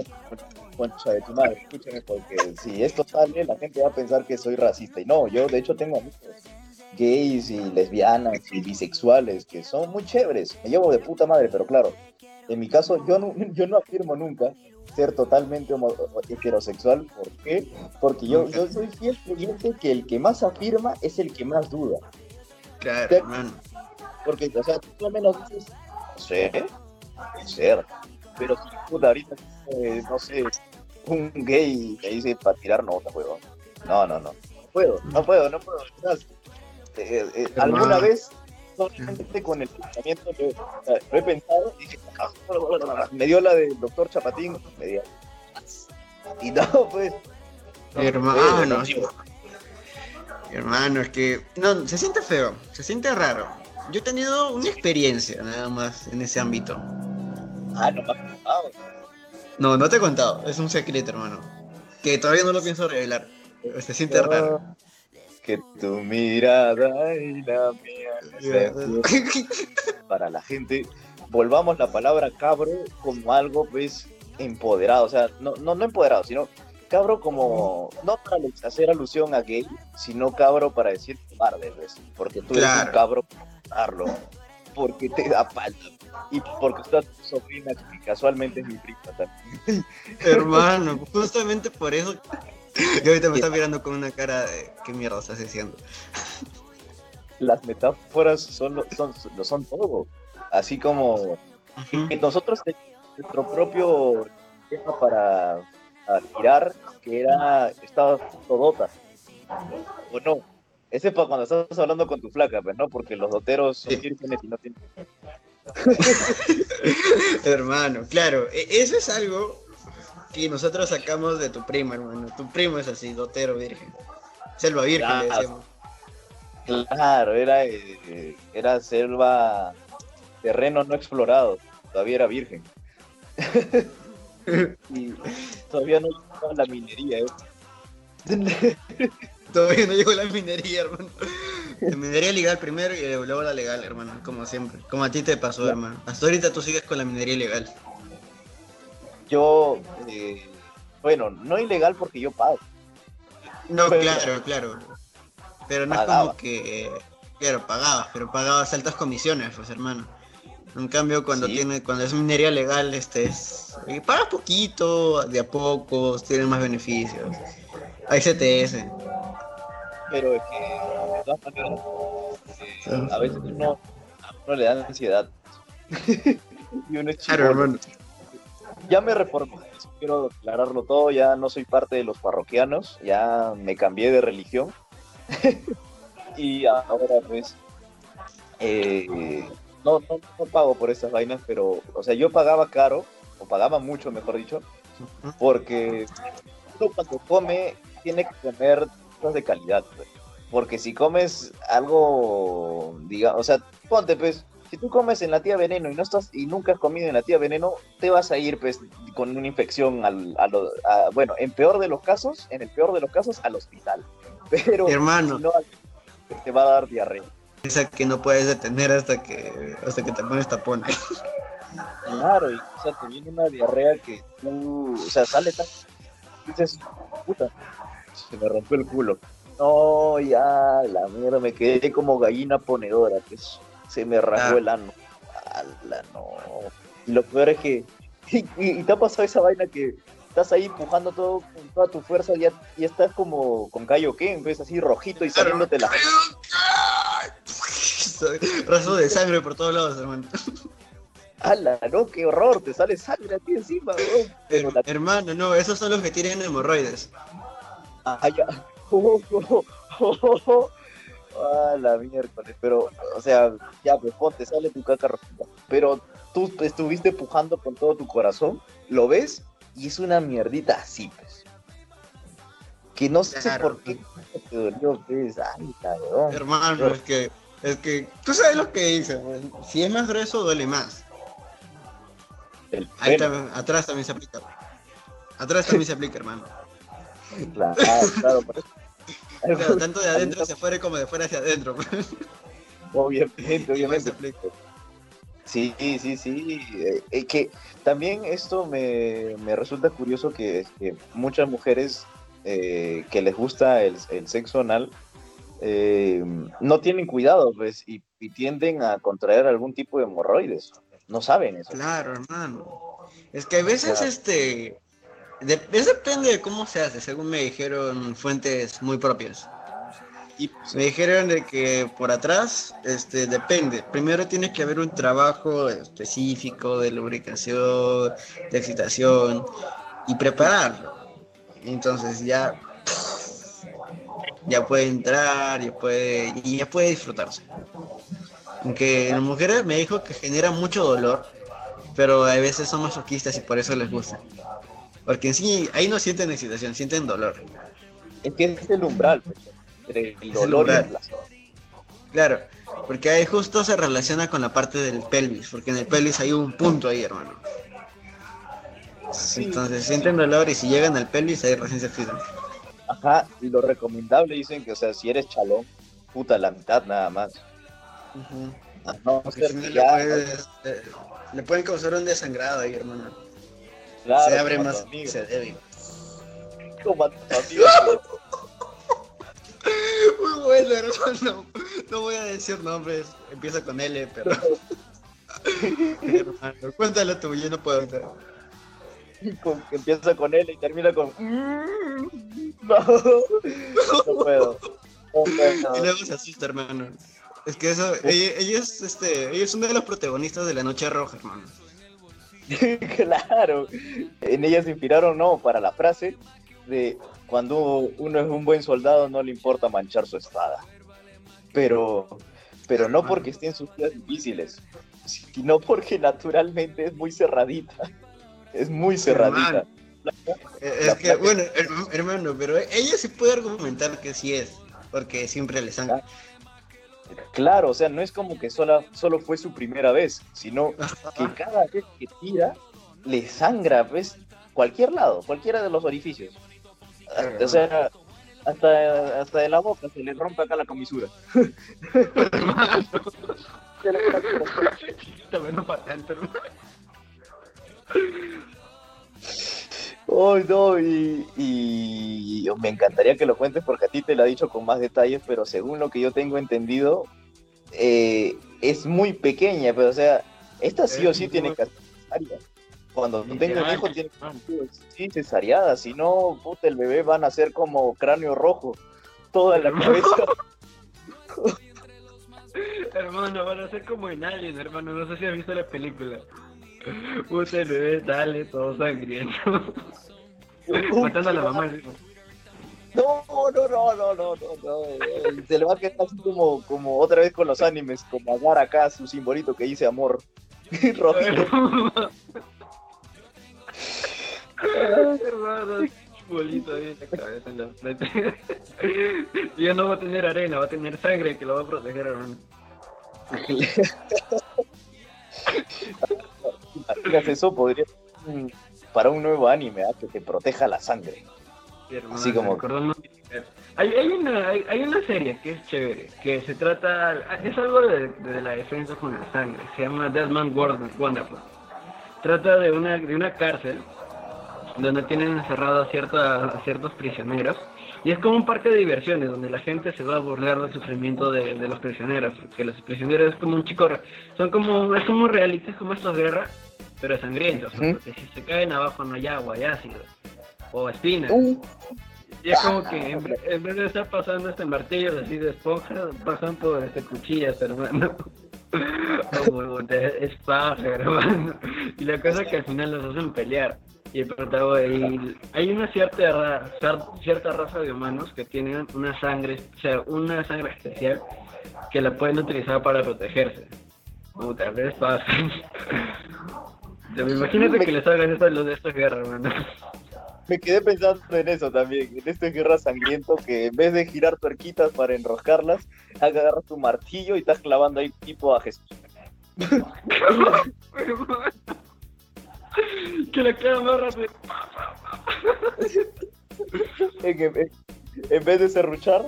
concha de tu madre, escúchame, porque si esto sale, la gente va a pensar que soy racista. Y no, yo de hecho tengo amigos gays y lesbianas y bisexuales que son muy chéveres. Me llevo de puta madre, pero claro, en mi caso yo no, *laughs* yo no afirmo nunca ser totalmente homo- heterosexual. ¿Por qué? Porque yo, yo soy fiel creyente que el que más afirma es el que más duda. Claro, Te- hermano. Porque, o sea, tú al menos dices, sé, puede ser. Pero si puta, ahorita, eh, no sé, un gay que dice para tirar nota, huevón. No, no, no. No puedo, no puedo, no puedo. ¿sabes? Eh, eh, alguna vez, solamente con el pensamiento, lo, o sea, lo he pensado y dije, "Ah, me dio la del doctor Chapatín, me dio. Y no, pues. no, Hermano, sí. Hermano, es que. No, se siente feo, se siente raro. Yo he tenido una experiencia nada más en ese ámbito. Ah, no me has contado. No, no te he contado, es un secreto, hermano. Que todavía no lo pienso revelar. Se siente raro. Que tu mirada y la mía para la gente. Volvamos la palabra cabro como algo, pues, empoderado. O sea, no, no, no empoderado, sino cabro como, no para hacer alusión a gay, sino cabro para decir cobarde, ¿ves? Porque tú eres Claro. un cabro para darlo, porque te da palta. Y porque está tu sobrina, que casualmente es mi prima también. *laughs* Hermano, justamente por eso. Y ahorita me está mirando con una cara de ¿qué mierda estás diciendo? Las metáforas son, lo- son, lo son todo. Así como Ujú. que nosotros teníamos nuestro propio tema para tirar, que era estaba todota. ¿O no? Ese es para cuando estás hablando con tu flaca, pues, ¿no? Porque los doteros son Sí. y no tienen. *laughs* *laughs* Hermano, claro, e- eso es algo que nosotros sacamos de tu primo, hermano. Tu primo es así, dotero virgen. Selva virgen, le Claro. decíamos. Claro, era, eh, era selva, terreno no explorado, todavía era virgen. *laughs* y todavía no estaba la minería, ¿eh? *laughs* Todavía no llegó la minería, hermano. La minería legal primero y luego la legal, hermano, como siempre. Como a ti te pasó, hermano. Hasta ahorita tú sigues con la minería ilegal. Yo, eh, bueno, no ilegal porque yo pago. No, Pero- claro, claro. Pero no es como que, eh, claro, pagabas, pero pagabas altas comisiones, pues, hermano. En cambio, cuando Sí. tiene, cuando es minería legal, este es, eh, pagas poquito, de a pocos, tienes más beneficios. Hay CTS. pero es que de todas maneras eh, a veces uno, a uno le da ansiedad *laughs* y uno es Claro, chibolo. hermano. Ya me reformé quiero aclararlo todo ya no soy parte de los parroquianos ya me cambié de religión *laughs* y ahora pues eh, no, no, pago por esas vainas pero o sea yo pagaba caro o pagaba mucho mejor dicho porque uno cuando come tiene que comer cosas de calidad, pues. porque si comes algo, diga, o sea, ponte pues, si tú comes en la tía veneno y no estás y nunca has comido en la tía veneno, te vas a ir pues con una infección al, a lo- a- bueno, en peor de los casos, en el peor de los casos al hospital, *laughs* pero Hermano. si no, te va a dar diarrea. Esa que no puedes detener hasta que, hasta que te pones tapones. Claro, y, o sea, te viene una diarrea que tú, o sea, sale tan... Dices, puta, se me rompió el culo. No, ya, la mierda, me quedé como gallina ponedora, que es- se me rasgó Ah. el ano. Ala, no. Y lo peor es que, *laughs* y, y- y te ha pasado esa vaina que estás ahí empujando todo con toda tu fuerza y ya, y estás como con Kaioken, ves así rojito y saliéndote la... *laughs* Raso de sangre por todos lados, hermano. ¡Hala, no! ¡Qué horror! Te sale sangre aquí encima, la Hermano, no, esos son los que tienen hemorroides. Ah, ya. *laughs* Oh, oh, oh, oh, oh. Ah, la miércoles. Pero, o sea, ya, pues ponte, sale tu caca rojita. Pero tú estuviste pujando con todo tu corazón, lo ves y es una mierdita así, pues. Que no sé Claro. por qué te dolió, pues. Ay, cabrón. Hermano, es que, es que, tú sabes lo que weón. si es más grueso duele más. El Ahí pene. también, atrás también se aplica. Atrás también se aplica, hermano. *laughs* Claro, claro, por eso. Claro, tanto de *laughs* adentro hacia afuera como de fuera hacia adentro. Obviamente, se obviamente. aplica. Sí, sí, sí. eh, eh, que también esto me, me resulta curioso que, que muchas mujeres eh, que les gusta el, el sexo anal eh, no tienen cuidado, pues, y, y tienden a contraer algún tipo de hemorroides. No saben eso. Claro, hermano. Es que a veces, Claro. este. De- es depende de cómo se hace, según me dijeron fuentes muy propias. Y Me dijeron de que por atrás, este, depende. Primero tiene que haber un trabajo específico de lubricación, de excitación y prepararlo. Entonces ya, ya puede entrar, ya puede, y ya puede disfrutarse. Aunque las mujeres me dijo que genera mucho dolor, pero a veces son masoquistas y por eso les gusta. Porque en sí, ahí no sienten excitación, sienten dolor. es que es el umbral, pues, entre el el dolor y el placer. Claro, porque ahí justo se relaciona con la parte del pelvis, porque en el pelvis hay un punto ahí, hermano. Sí, Entonces sienten dolor y si llegan al pelvis ahí recién se excitan. Ajá, y lo recomendable dicen que, o sea, si eres chalón, puta, la mitad nada más. No ser si no le, ya, puedes- eh, le pueden causar un desangrado ahí, hermano. Claro, se abre más se débil. como a tu amigo *laughs* Muy bueno, hermano. No voy a decir nombres. Empieza con L, pero. *laughs* *laughs* hermano, cuéntalo tú, yo no puedo. entrar. que, con- que empieza con él y termina con... No, no puedo. No puedo. Y luego se asusta, hermano. Es que eso, ella, ella es este, ella es uno de los protagonistas de la noche roja, hermano. *laughs* claro. En ella se inspiraron, no, para la frase de cuando uno es un buen soldado no le importa manchar su espada. Pero, pero no porque estén sus días difíciles, sino porque naturalmente es muy cerradita. Es muy cerradita. Es La que, placa- bueno, her- hermano, pero ella sí puede argumentar que sí es, porque siempre le sangra. Claro, o sea, no es como que sola, solo fue su primera vez, sino que cada vez que tira le sangra, pues, cualquier lado, cualquiera de los orificios. O sea, hasta, hasta de la boca se le rompe acá la comisura. *laughs* *laughs* También no para tanto, hermano. Ay, no, y, y me encantaría que lo cuentes porque a ti te lo ha dicho con más detalles, pero según lo que yo tengo entendido, eh, es muy pequeña, pero o sea, esta sí o sí tiene que ser cesárea. Cuando tú tengas un hijo, tiene que ser sí, cesareada, si no, puta, el bebé va a nacer como cráneo rojo, toda la cabeza. *laughs* Hermano, van a ser como en Alien, hermano. No sé si has visto la película. Puta, el bebé sale todo sangriento. *laughs* Matando a la mamá. No, no, no, no, no, no, no. Se le va a quedar así como, como otra vez con los animes, como agar acá su simbolito que dice amor. *laughs* Rojito. *laughs* Bolito ahí en la cabeza, en la frente. Y ya no va a tener arena, va a tener sangre que lo va a proteger, hermano. Imaginas eso, podría ser un- para un nuevo anime, ¿ah? que te proteja la sangre. Sí, hermano, Así como-. Hay, hay, una, hay, hay una serie que es chévere, que se trata, es algo de, de la defensa con la sangre, se llama Deadman Wonderful. Trata de una, de una cárcel donde tienen encerrados a, cierta- a ciertos prisioneros y es como un parque de diversiones donde la gente se va a burlar del sufrimiento de, de los prisioneros, porque los prisioneros es como un chico, son como, es como un reality, es como estos guerras, pero sangrientos, Ujú. porque si se caen abajo no hay agua, hay ácido, o espinas. Uh, Y es como que en, vez- en vez de estar pasando este martillo así de esponja, pasan por este cuchillas, hermano. *laughs* Como de- es paja, hermano. Y la cosa es que al final los hacen pelear. Y el protagonista, hay una cierta, ra- cer- cierta raza de humanos que tienen una sangre, o sea, una sangre especial que la pueden utilizar para protegerse. Puta, es paja. Imagínate que les hagan esto a los de estas guerras, hermano. *laughs* me quedé pensando en eso también, en este guerra sangriento que en vez de girar tuerquitas para enroscarlas, agarras tu martillo y estás clavando ahí tipo a Jesús. *laughs* que la queda más rápido. *laughs* En, en- en vez de serruchar,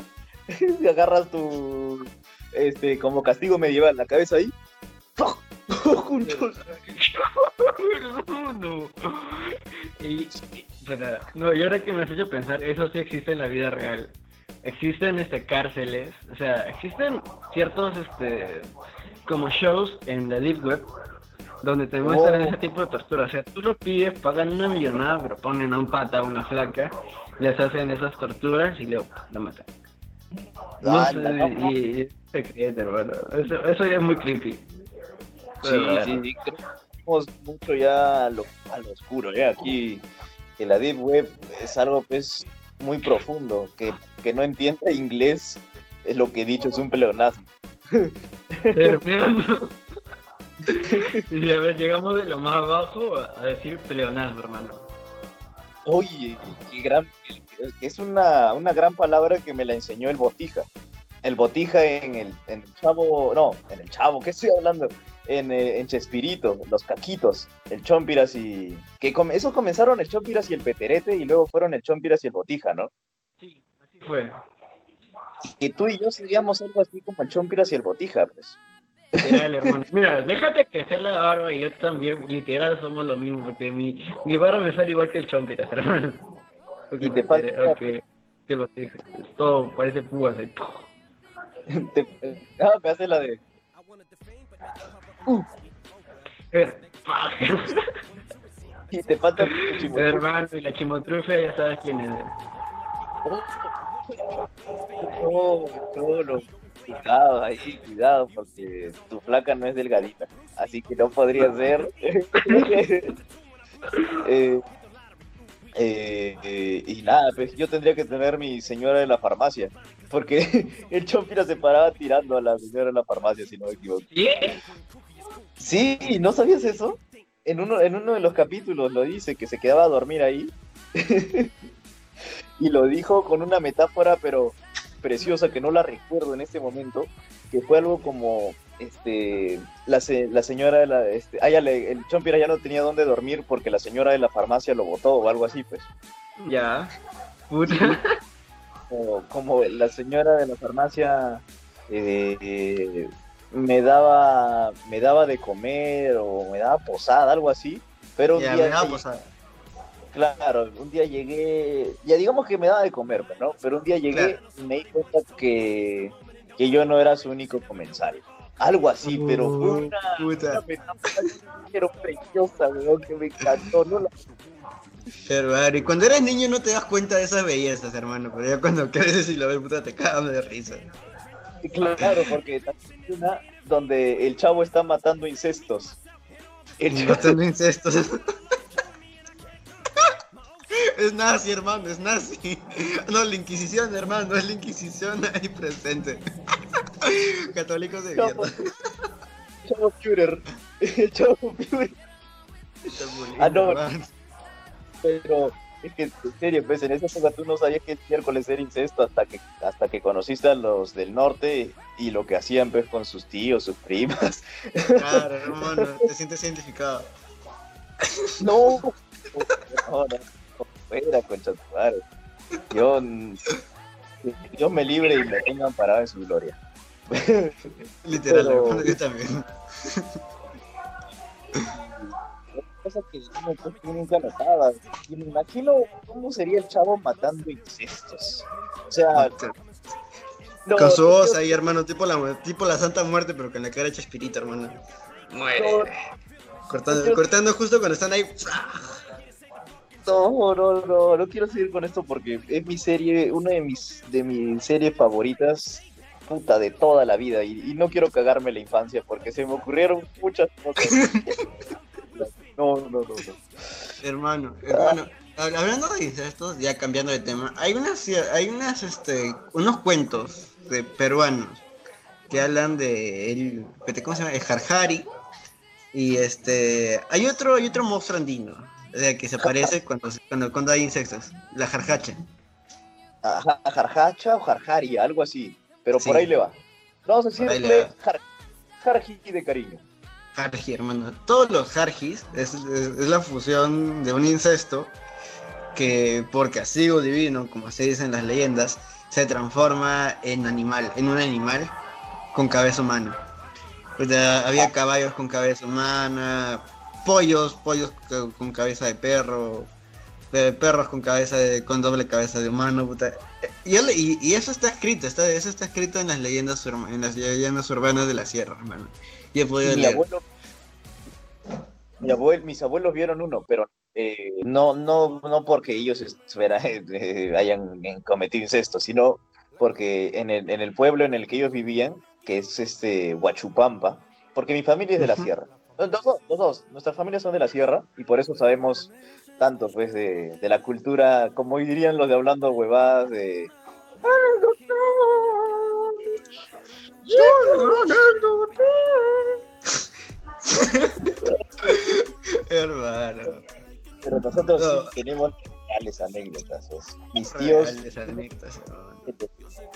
agarras tu este como castigo medieval la cabeza ahí. Juntos. no. *laughs* Y, no, y ahora que me has hecho pensar, eso sí existe en la vida real. Existen este cárceles, o sea, existen ciertos este como shows en la deep web donde te muestran Oh. ese tipo de tortura. O sea, tú lo pides, pagan una millonada, pero ponen a un pata o una flaca, les hacen esas torturas y luego lo matan. No sé, y, y. Eso, eso ya es muy creepy. Sí, sí, sí, vamos mucho ya a lo, a lo oscuro, ¿eh? Aquí, que la Deep Web es algo pues muy profundo, que, que no entiende inglés, es lo que he dicho, es un pleonasmo. Hermano. Y a ver, llegamos de lo más abajo a decir pleonasmo, hermano. Oye, qué gran, es una, una gran palabra que me la enseñó el Botija. El Botija en el, en el Chavo, no, en el Chavo, ¿qué estoy hablando? En, eh, en Chespirito, los caquitos, el Chompiras y... que come- esos comenzaron el Chompiras y el Peterete y luego fueron el Chompiras y el Botija, ¿no? Sí, así fue. Que tú y yo seríamos algo así como el Chompiras y el Botija, pues. Literal, *laughs* hermano. Mira, déjate crecer la barba y yo también, literal, somos lo mismo, porque mi, mi barba me sale igual que el chompiras, hermano. Y te falta- Ok, que lo dije. Todo parece púas. *laughs* Te- ah, me hace la de... Y te falta el. Hermano, y la chimotrufia ya sabes quién es. No, no, no. Cuidado ahí, cuidado, porque tu flaca no es delgadita, así que no podría ser. Eh, *laughs* *laughs* eh, eh, y nada, pues yo tendría que tener mi señora de la farmacia, porque *laughs* el Chompira se paraba tirando a la señora de la farmacia, si no me equivoco. ¿Sí? Sí, ¿no sabías eso? En uno, en uno de los capítulos lo dice, que se quedaba a dormir ahí. *laughs* y lo dijo con una metáfora, pero preciosa, que no la recuerdo en este momento, que fue algo como, este, la, la señora de la, este, ah, ya le- el Chompira ya no tenía dónde dormir porque la señora de la farmacia lo botó o algo así, pues. Ya. Puta. Como, como la señora de la farmacia eh, me daba, me daba de comer o me daba posada, algo así, pero un Ya, día me posada. Claro, un día llegué, ya digamos que me daba de comer, ¿no? Pero un día llegué y me di cuenta que, que yo no era su único comensal. Algo así, pero fue Uh, una, puta. pero preciosa, weón, que me encantó. No la- Hermano, y cuando eres niño no te das cuenta de esas bellezas, hermano. Pero ya cuando *laughs* creces y lo ves, puta, te cagas de risa. *laughs* Claro, porque también hay una donde el chavo está matando incestos. El chavo- Matando incestos. *laughs* Es nazi, hermano, es nazi. No, la Inquisición, hermano, es la Inquisición ahí presente. *laughs* Católicos de mierda. chavo Führer. El chavo Führer. Ah, no. hermano. Pero es que, en serio, pues en esa época tú no sabías que el miércoles era incesto hasta que, hasta que conociste a los del norte y lo que hacían pues con sus tíos, sus primas. Claro, hermano, *laughs* te sientes identificado. No, no, no, no, fuera, concha. Yo, yo me libre y me tengan parado en su gloria. Literal, Pero- yo también. *laughs* Cosa que uno, pues, yo nunca notaba. Y me imagino cómo sería el chavo matando incestos. O sea, no, Con su voz yo- ahí, hermano, tipo la, tipo la Santa Muerte, pero con la cara hecha espirita, hermano. Muere. Cortando, Yo- cortando justo cuando están ahí. No, no, no, no quiero seguir con esto porque es mi serie, una de mis, de mis series favoritas, puta, de toda la vida. Y, y no quiero cagarme la infancia porque se me ocurrieron muchas cosas. *laughs* No, no, no, no. Hermano, hermano, hab- hablando de incestos, ya cambiando de tema, hay unas, hay unas, este, unos cuentos de peruanos que hablan de el, ¿cómo se llama? El Jarjari y este, hay otro, hay otro monstruo andino, o sea, que se aparece *laughs* cuando, cuando, cuando hay insectos, la jarjacha. Ajá, jarjacha o jarjari, algo así. Pero por ahí le va. Vamos a decirle jar, jarji de cariño. Jarji, hermano. Todos los jarjis es, la fusión de un incesto que por castigo divino, como se dice en las leyendas, se transforma en animal, en un animal con cabeza humana. O sea, había caballos con cabeza humana, pollos, pollos co- con cabeza de perro, perros con cabeza de, con doble cabeza de humano, puta. Y, eso está escrito, está, eso está escrito en las leyendas en las leyendas urbanas de la sierra, hermano. Y he podido Y mi leer. abuelo, mi abuelo, mis abuelos vieron uno, pero eh, no, no, no porque ellos *laughs* eh, hayan cometido incesto, sino porque en el, en el pueblo en el que ellos vivían, que es este Huachupampa, porque mi familia es de la sierra. Los dos, los dos, nuestras familias son de la sierra y por eso sabemos tanto pues de, de la cultura, como dirían los de hablando huevadas de... Hermano. Pero nosotros No. sí tenemos reales anécdotas. Mis tíos anécdotas,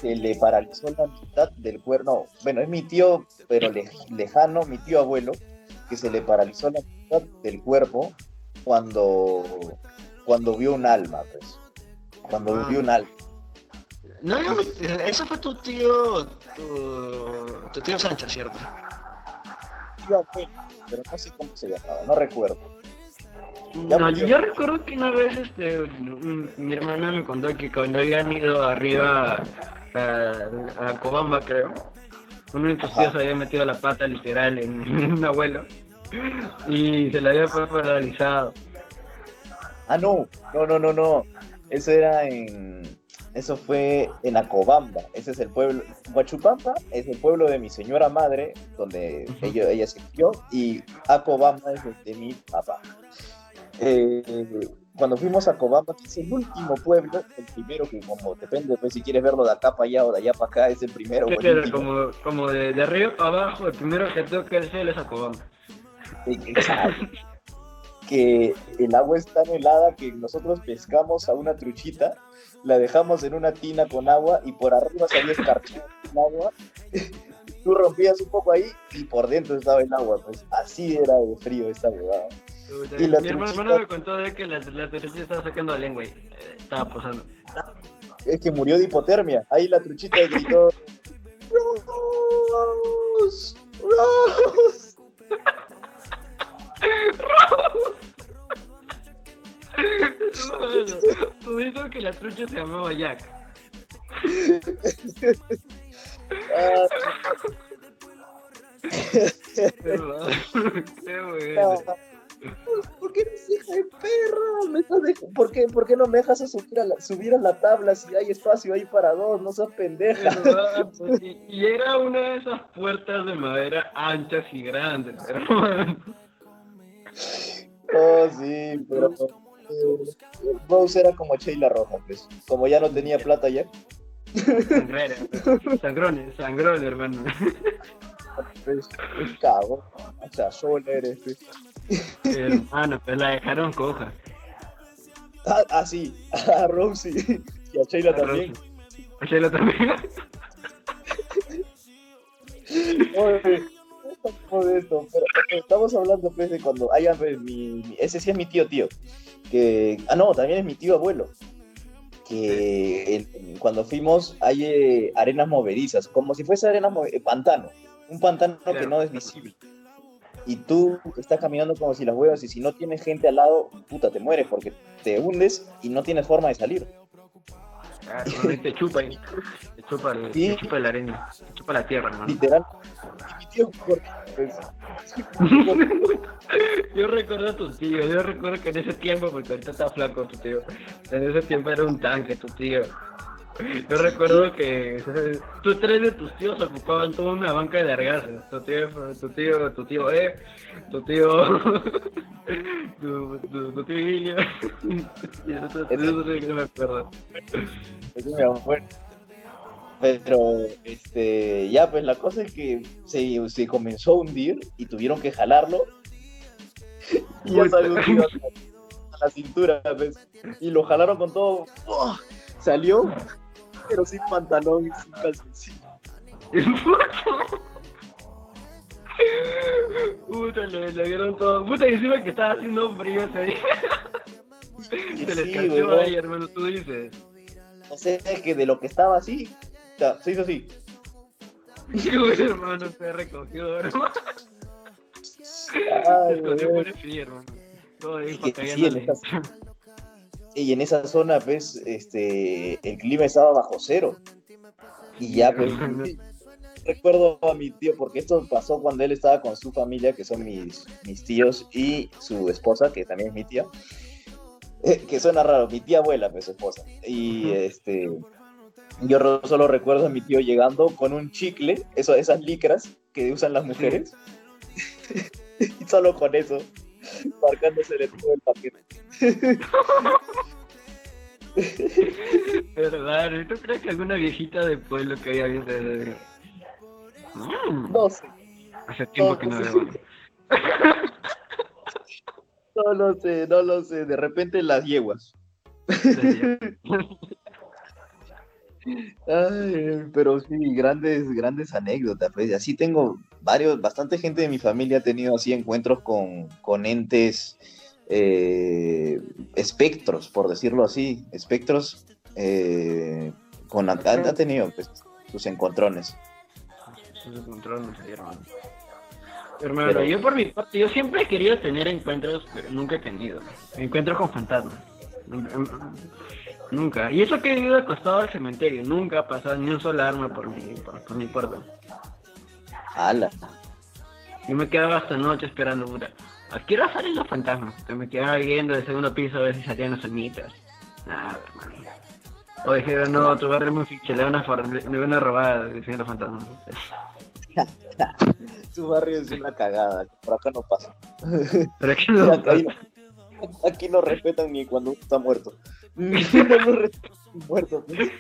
se le paralizó la mitad del cuerpo. No, bueno, es mi tío, pero le- lejano, mi tío abuelo, que se le paralizó la mitad del cuerpo cuando, cuando vio un alma, pues. Cuando Ah. vio un alma. No, no, eso fue tu tío, tu, tu tío Sancho, ¿cierto? Abuelo, pero no sé cómo se llamaba, no recuerdo. Ya No, yo recuerdo que una vez este, mi hermana me contó que cuando habían ido arriba a, a Cobamba, creo, uno de sus tíos había metido la pata literal en, en *laughs* un abuelo y se le había paralizado. Ah, no, no, no, no, no. Eso era en. Eso fue en Acobamba. Ese es el pueblo. Huachupampa es el pueblo de mi señora madre, donde ella, ella se crió, y Acobamba es el de mi papá. Eh, cuando fuimos a Acobamba, que es el último pueblo, el primero que, como depende, pues si quieres verlo de acá para allá o de allá para acá, es el primero. como, como de, de arriba para abajo, el primero que toca el cielo es a Cobamba. Exacto. que el agua es tan helada que nosotros pescamos a una truchita, la dejamos en una tina con agua y por arriba salía escarchado el agua. *laughs* Tú rompías un poco ahí y por dentro estaba el agua, pues así era de frío esta huevada. Y la Mi hermano truchita- me contó de que la, la truchita estaba sacando la lengua y eh, estaba posando. Es que murió de hipotermia. Ahí la truchita gritó. "Rose, Rose". Tú dices que la trucha se llamaba Jack. ¿Por qué eres hija de perra? ¿Me estás dej- ¿Por, qué, ¿Por qué no me dejas a subir, a la, subir a la tabla si hay espacio ahí para dos? No seas pendeja. Pues, Y, y era una de esas puertas de madera anchas y grandes, hermano. Oh, sí, pero. Eh, Rose era como Sheila Roja, pues. Como ya no tenía plata ya, Sangrera, sangrón, sangrón, hermano. pues, pues cago. O sea, sola eres, pues. Hermano, pues la dejaron coja. Ah, ah, sí, a Rose sí. y a Sheila también. Sheila también. Oye, no de esto, pero pero estamos hablando pues de cuando haya mi, mi- ese sí es mi tío tío. Que ah no también es mi tío abuelo. Que el- cuando fuimos hay eh, arenas movedizas como si fuese arena move- eh, pantano. Un pantano que no es visible. Y tú estás caminando como si las huevas y si no tienes gente al lado puta te mueres porque te hundes y no tienes forma de salir. Y te chupa. Te chupa, te la arena. Te chupa la tierra, hermano. literal tío porque, pues, *laughs* Yo recuerdo a tu tío, yo recuerdo que en ese tiempo, porque ahorita está flaco tu tío, en ese tiempo era un tanque tu tío. Yo recuerdo que tú tres de tus tíos ocupaban toda una banca de argazos. Tu tío, tu tío, tu tío E, tu tío, *laughs* tu, tu, tu tío Ilio. No *laughs* me acuerdo. Es mi abuelo. Pero, este, ya, pues la cosa es que se, se comenzó a hundir y tuvieron que jalarlo. *laughs* Y ya salió hundido hasta la cintura, pues. Y lo jalaron con todo. ¡Oh! Salió, pero sin pantalón y sin calzoncillo. *laughs* Puta, le, le dieron todo. Puta, y encima que estaba haciendo frío ese día. Se Sí, huevón. ahí, hermano, tú dices. No sé, es que de lo que estaba así, sea, se hizo así. *laughs* Hermano, se recogió, hermano. Se Ay, escondió huevón. por el frío, hermano. Todo ahí Y que sí, en esa- Y en esa zona, pues, este, el clima estaba bajo cero. Y ya, pues, *laughs* recuerdo a mi tío, porque esto pasó cuando él estaba con su familia, que son mis, mis tíos, y su esposa, que también es mi tía. Eh, *laughs* que suena raro, mi tía abuela, pues, su esposa. Y este. Yo solo recuerdo a mi tío llegando con un chicle, eso, esas licras que usan las mujeres, *laughs* y solo con eso, marcándose todo el paquete. *laughs* ¿Verdad? ¿Y ¿Tú crees que alguna viejita de pueblo que haya visto. Mm, No sé, hace tiempo no, que no pues, veo. *laughs* no lo sé, no lo sé, de repente las yeguas. Ay, pero sí, grandes, grandes anécdotas. Pues. Así tengo varios, bastante gente de mi familia ha tenido así encuentros con, con entes eh, espectros, por decirlo así. Espectros eh, con ha, ha tenido pues, sus encontrones. Sus encontrones hermano. Hermano, Pero- yo por mi parte, yo siempre he querido tener encuentros, pero nunca he tenido. Encuentros con fantasmas. Nunca. Y eso que he vivido acostado al cementerio, nunca ha pasado ni un solo arma por mi, por, por mi puerta. ¡Hala! Yo me quedaba hasta noche esperando, puta. ¿A qué hora salen los fantasmas? Yo me quedaba viendo del segundo piso a ver si salían los almitas. Nada, hermano. O dijeron, no, tu barrio es muy fiche, le van a, for- le van a robar, decían los fantasmas. *laughs* Su barrio es una cagada, por acá no pasa. Pero que no, Aquí, aquí no respetan ni cuando uno está muerto. No lo respetan ni muerto. pues.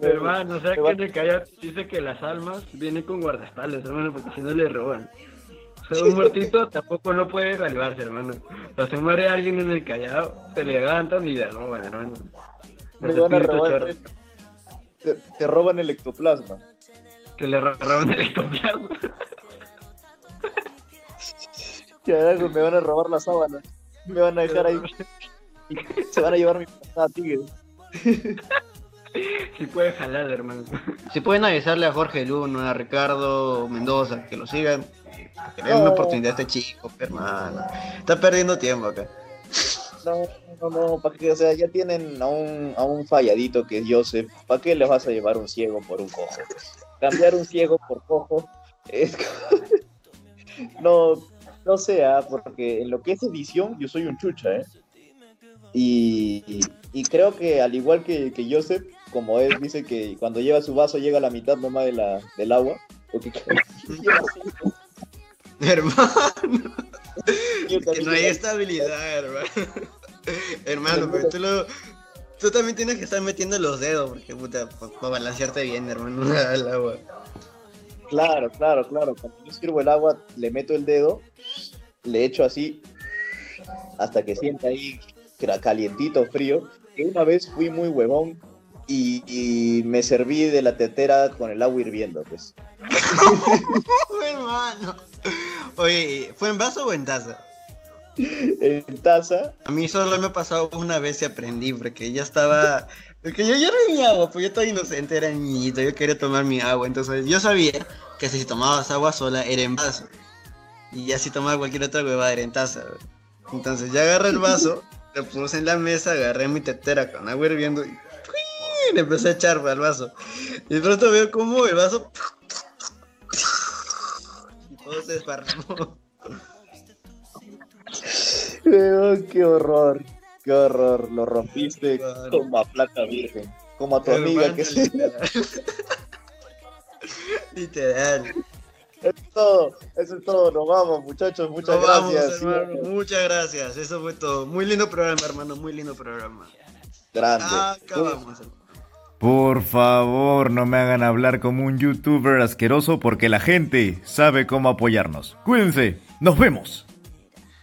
Hermano, o sea que en el Callao dice que las almas vienen con guardaespaldas, hermano, porque si no le roban. O sea, un muertito tampoco no puede salvarse, hermano. O se muere alguien en el Callao, se levantan y le roban, hermano. Me van a robar. Te, te roban el ectoplasma. Que le ro- roban el ectoplasma. *laughs* Me van a robar la sábana. Me van a dejar ahí. *laughs* *laughs* Se van a llevar mi pasada tigre. *laughs* Si puede jalar, hermano. Si pueden avisarle a Jorge Luna, a Ricardo Mendoza, que lo sigan. Que le den una oportunidad a este chico, hermano. Está perdiendo tiempo acá. No, no, no, ¿para qué? O sea, ya tienen a un, a un falladito que es Joseph. ¿Para qué le vas a llevar un ciego por un cojo? Cambiar un ciego por cojo es. *laughs* no, no sea, porque en lo que es edición, yo soy un chucha, ¿eh? Y, y- creo que al igual que, que Joseph, como él dice que cuando lleva su vaso llega a la mitad nomás de la, del agua. Porque *laughs* Hermano, que no hay estabilidad, hermano. Hermano, pero tú lo... Tú también tienes que estar metiendo los dedos, porque puta, para balancearte bien, hermano, *laughs* al agua. Claro, claro, claro. Cuando yo sirvo el agua, le meto el dedo, le echo así hasta que sienta ahí calientito, frío. Y una vez fui muy huevón y, y me serví de la tetera con el agua hirviendo, pues. *laughs* hermano. Oye, ¿fue en vaso o en taza? En taza, A mí solo me ha pasado una vez y aprendí, porque ya estaba... Porque yo ya no mi agua, pues yo estaba inocente, era niñito, yo quería tomar mi agua, entonces yo sabía que si tomabas agua sola era en vaso. Y ya si tomaba cualquier otra huevada era en taza. Entonces ya agarré el vaso, lo puse en la mesa, agarré mi tetera con agua hirviendo y le empecé a echar al vaso. Y de pronto veo como el vaso... Y todo se desparramó. Weón, qué horror, qué horror. Lo rompiste como a plata virgen, como a tu amiga que se... literal. *laughs* Eso es todo, eso es todo. Nos vamos, muchachos. Muchas Nos vamos, gracias. hermano. Muchas gracias. Eso fue todo. Muy lindo programa, hermano. Muy lindo programa. Grande. Acabamos. hermano. Por favor, no me hagan hablar como un youtuber asqueroso porque la gente sabe cómo apoyarnos. Cuídense, nos vemos.